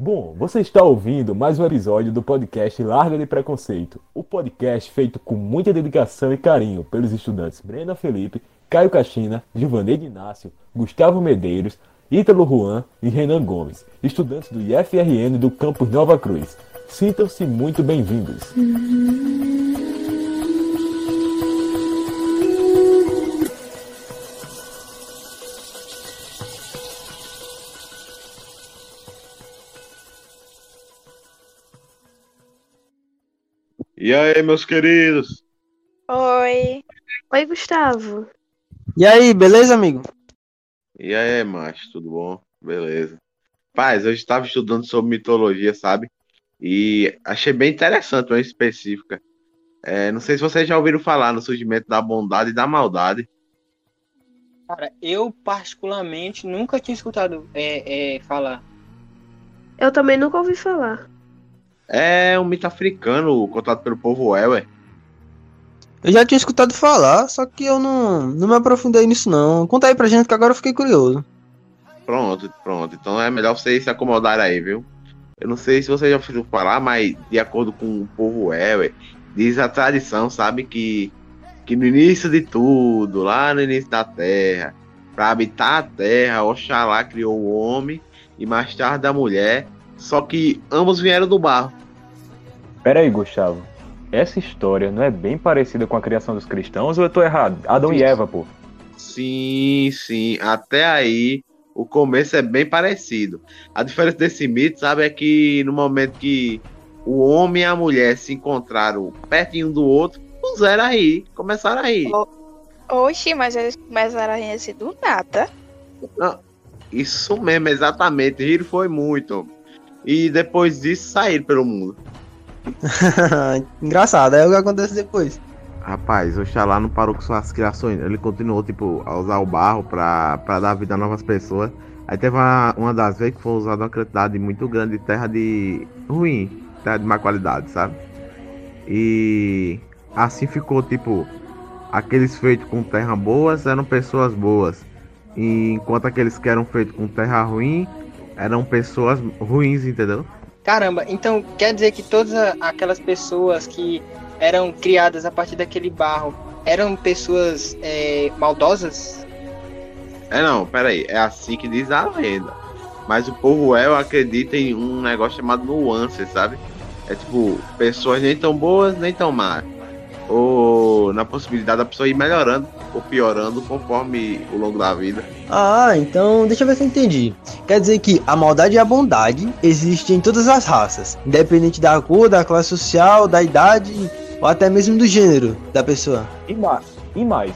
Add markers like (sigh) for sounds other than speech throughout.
Bom, você está ouvindo mais um episódio do podcast Larga de Preconceito, o podcast feito com muita dedicação e carinho pelos estudantes Brenda Felipe, Caio Caixina, Givaneide Inácio, Gustavo Medeiros, Ítalo Juan e Renan Gomes, estudantes do IFRN do campus Nova Cruz. Sintam-se muito bem-vindos. E aí, meus queridos? Oi. Oi, Gustavo. E aí, beleza, amigo? E aí, macho, tudo bom? Beleza. Paz, eu estava estudando sobre mitologia, sabe? E achei bem interessante uma específica. É, não sei se vocês já ouviram falar no surgimento da bondade e da maldade. Cara, eu particularmente nunca tinha escutado é, é, falar. Eu também nunca ouvi falar. É um mito africano contado pelo povo Ewer. Eu já tinha escutado falar, só que eu não, não me aprofundei nisso não. Conta aí pra gente que agora eu fiquei curioso. Pronto, pronto. Então é melhor vocês se acomodarem aí, viu? Eu não sei se vocês já ouviram falar, mas de acordo com o povo Ewer, diz a tradição, sabe, que, que no início de tudo, lá no início da Terra, para habitar a Terra, Oxalá criou o homem e mais tarde a mulher, só que ambos vieram do barro. Pera aí, Gustavo. Essa história não é bem parecida com a criação dos cristãos ou eu tô errado? Adão e Eva, pô. Sim, sim. Até aí o começo é bem parecido. A diferença desse mito, sabe, é que no momento que o homem e a mulher se encontraram pertinho um do outro, puseram aí, começaram aí. Oxi, mas eles começaram a rir assim do nada. Não, isso mesmo, exatamente. Rir foi muito. E depois disso saíram pelo mundo. (laughs) Engraçado, é o que acontece depois. Rapaz, Oxalá não parou com suas criações. Ele continuou, tipo, a usar o barro pra, pra dar vida a novas pessoas. Aí teve uma, uma das vezes que foi usada uma quantidade muito grande de terra de ruim, terra de má qualidade, sabe? E assim ficou, tipo, aqueles feitos com terra boas eram pessoas boas. E enquanto aqueles que eram feitos com terra ruim eram pessoas ruins, entendeu? Caramba, então quer dizer que todas aquelas pessoas que eram criadas a partir daquele barro eram pessoas é, maldosas? É não, peraí, é assim que diz a lenda. Mas o povo El acredita em um negócio chamado nuance, sabe? É tipo, pessoas nem tão boas, nem tão más. Ou na possibilidade da pessoa ir melhorando ou piorando conforme o longo da vida. Ah, então deixa eu ver se eu entendi. Quer dizer que a maldade e a bondade existem em todas as raças, independente da cor, da classe social, da idade ou até mesmo do gênero da pessoa. E mais, e mais,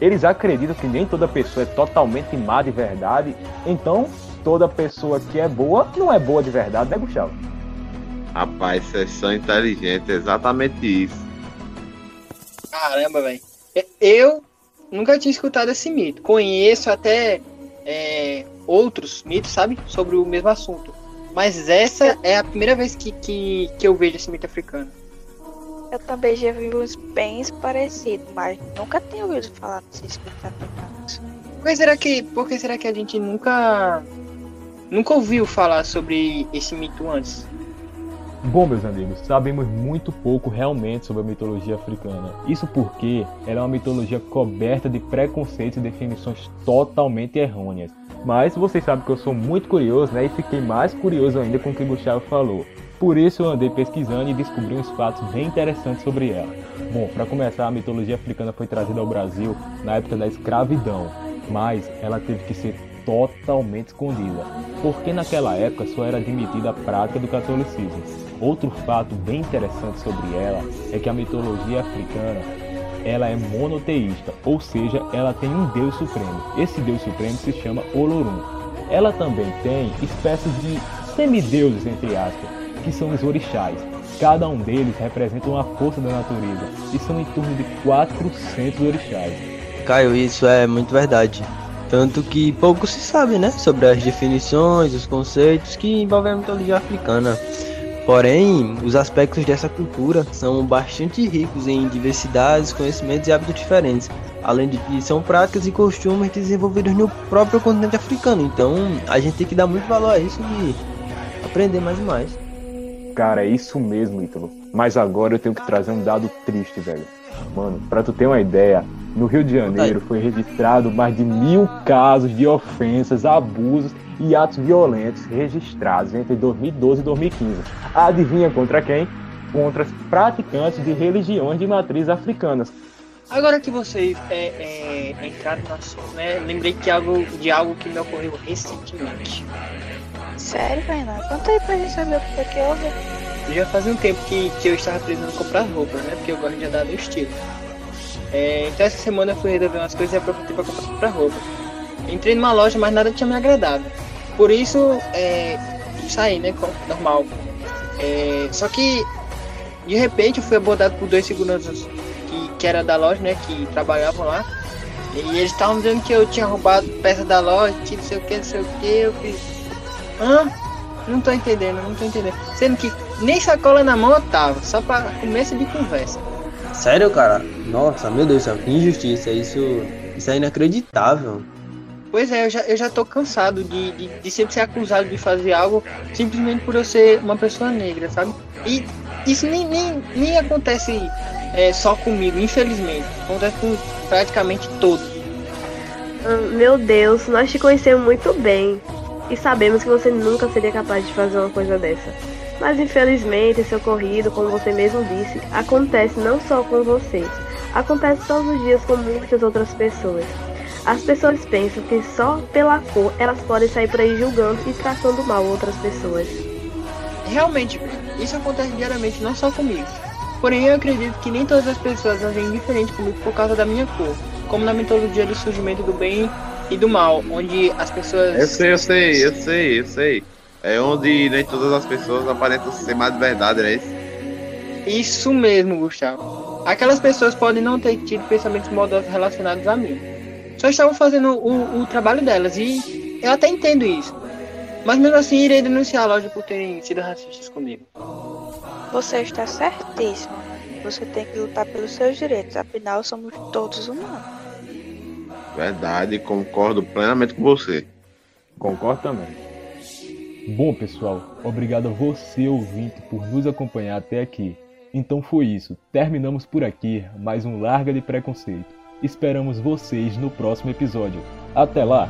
eles acreditam que nem toda pessoa é totalmente má de verdade, então toda pessoa que é boa não é boa de verdade, né, Gustavo? Rapaz, vocês são inteligentes, exatamente isso. Caramba, velho. Eu nunca tinha escutado esse mito. Conheço até é, outros mitos, sabe? Sobre o mesmo assunto. Mas essa é a primeira vez que, que, que eu vejo esse mito africano. Eu também já vi uns bem parecidos, mas nunca tenho ouvido falar desses mitos africanos. Por que será que, por que será que a gente nunca nunca ouviu falar sobre esse mito antes? Bom, meus amigos, sabemos muito pouco realmente sobre a mitologia africana. Isso porque ela é uma mitologia coberta de preconceitos e definições totalmente errôneas. Mas vocês sabem que eu sou muito curioso, né? E fiquei mais curioso ainda com o que o Gustavo falou. Por isso eu andei pesquisando e descobri uns fatos bem interessantes sobre ela. Bom, para começar, a mitologia africana foi trazida ao Brasil na época da escravidão, mas ela teve que ser totalmente escondida, porque naquela época só era admitida a prática do catolicismo. Outro fato bem interessante sobre ela é que a mitologia africana ela é monoteísta, ou seja, ela tem um deus supremo. Esse deus supremo se chama Olorum. Ela também tem espécies de semideuses, entre aspas, que são os orixás. Cada um deles representa uma força da natureza e são em torno de 400 orixás. Caio, isso é muito verdade. Tanto que pouco se sabe, né, sobre as definições, os conceitos que envolvem a mitologia africana. Porém, os aspectos dessa cultura são bastante ricos em diversidades, conhecimentos e hábitos diferentes, além de que são práticas e costumes desenvolvidos no próprio continente africano. Então, a gente tem que dar muito valor a isso e aprender mais e mais. Cara, é isso mesmo, Ítalo. Mas agora eu tenho que trazer um dado triste, velho. Mano, pra tu ter uma ideia, no Rio de Janeiro foi registrado mais de mil casos de ofensas, abusos e atos violentos registrados entre 2012 e 2015. Adivinha contra quem? Contra os praticantes de religiões de matriz africanas. Agora que vocês é, é, entraram no assunto, né? Lembrei que algo, de algo que me ocorreu recentemente. Sério, Renan? Conta aí pra gente saber o que é que houve. Já fazia um tempo que, que eu estava precisando comprar roupas, né? Porque eu gosto de andar no estilo. É, então essa semana eu fui resolver umas coisas e aproveitei para comprar roupa. Entrei numa loja, mas nada tinha me agradado. Por isso, é, saí, né? Normal. É, só que, de repente, eu fui abordado por dois seguranças que, que era da loja, né? Que trabalhavam lá. E eles estavam dizendo que eu tinha roubado peça da loja, que não sei o que, não sei o que. Eu fiz. Hã? Não tô entendendo, não tô entendendo. Sendo que nem sacola na mão eu tava, só pra começo de conversa. Sério, cara? Nossa, meu Deus do céu, que injustiça. Isso, isso é inacreditável. Pois é, eu já, eu já tô cansado de, de, de, sempre ser acusado de fazer algo simplesmente por eu ser uma pessoa negra, sabe? E isso nem, nem, nem acontece é, só comigo, infelizmente. Acontece com praticamente todos. Meu Deus, nós te conhecemos muito bem. E sabemos que você nunca seria capaz de fazer uma coisa dessa. Mas infelizmente esse ocorrido, como você mesmo disse, acontece não só com vocês, acontece todos os dias com muitas outras pessoas. As pessoas pensam que só pela cor elas podem sair por aí julgando e tratando mal outras pessoas. Realmente, isso acontece diariamente, não só comigo. Porém, eu acredito que nem todas as pessoas agem diferente comigo por causa da minha cor, como na mitologia do surgimento do bem e do mal, onde as pessoas. Eu sei, eu sei, eu sei, eu sei. É onde nem todas as pessoas aparentam ser mais de verdade, é isso? Isso mesmo, Gustavo. Aquelas pessoas podem não ter tido pensamentos maldosos relacionados a mim. Só estavam fazendo o, o trabalho delas e eu até entendo isso. Mas mesmo assim irei denunciar a loja por terem sido racistas comigo. Você está certíssimo. Você tem que lutar pelos seus direitos, afinal somos todos humanos. Verdade, concordo plenamente com você. Concordo também. Bom, pessoal, obrigado a você, ouvinte, por nos acompanhar até aqui. Então foi isso. Terminamos por aqui mais um Larga de Preconceito. Esperamos vocês no próximo episódio. Até lá!